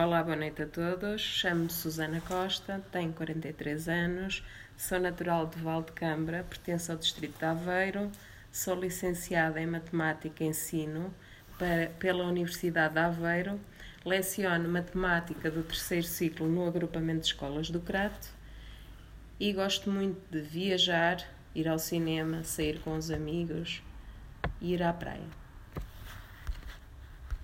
Olá, boa noite a todos. Chamo-me Susana Costa, tenho 43 anos, sou natural de Valdecambra, pertenço ao Distrito de Aveiro, sou licenciada em Matemática e Ensino para, pela Universidade de Aveiro, leciono Matemática do terceiro ciclo no agrupamento de escolas do Crato e gosto muito de viajar, ir ao cinema, sair com os amigos e ir à praia.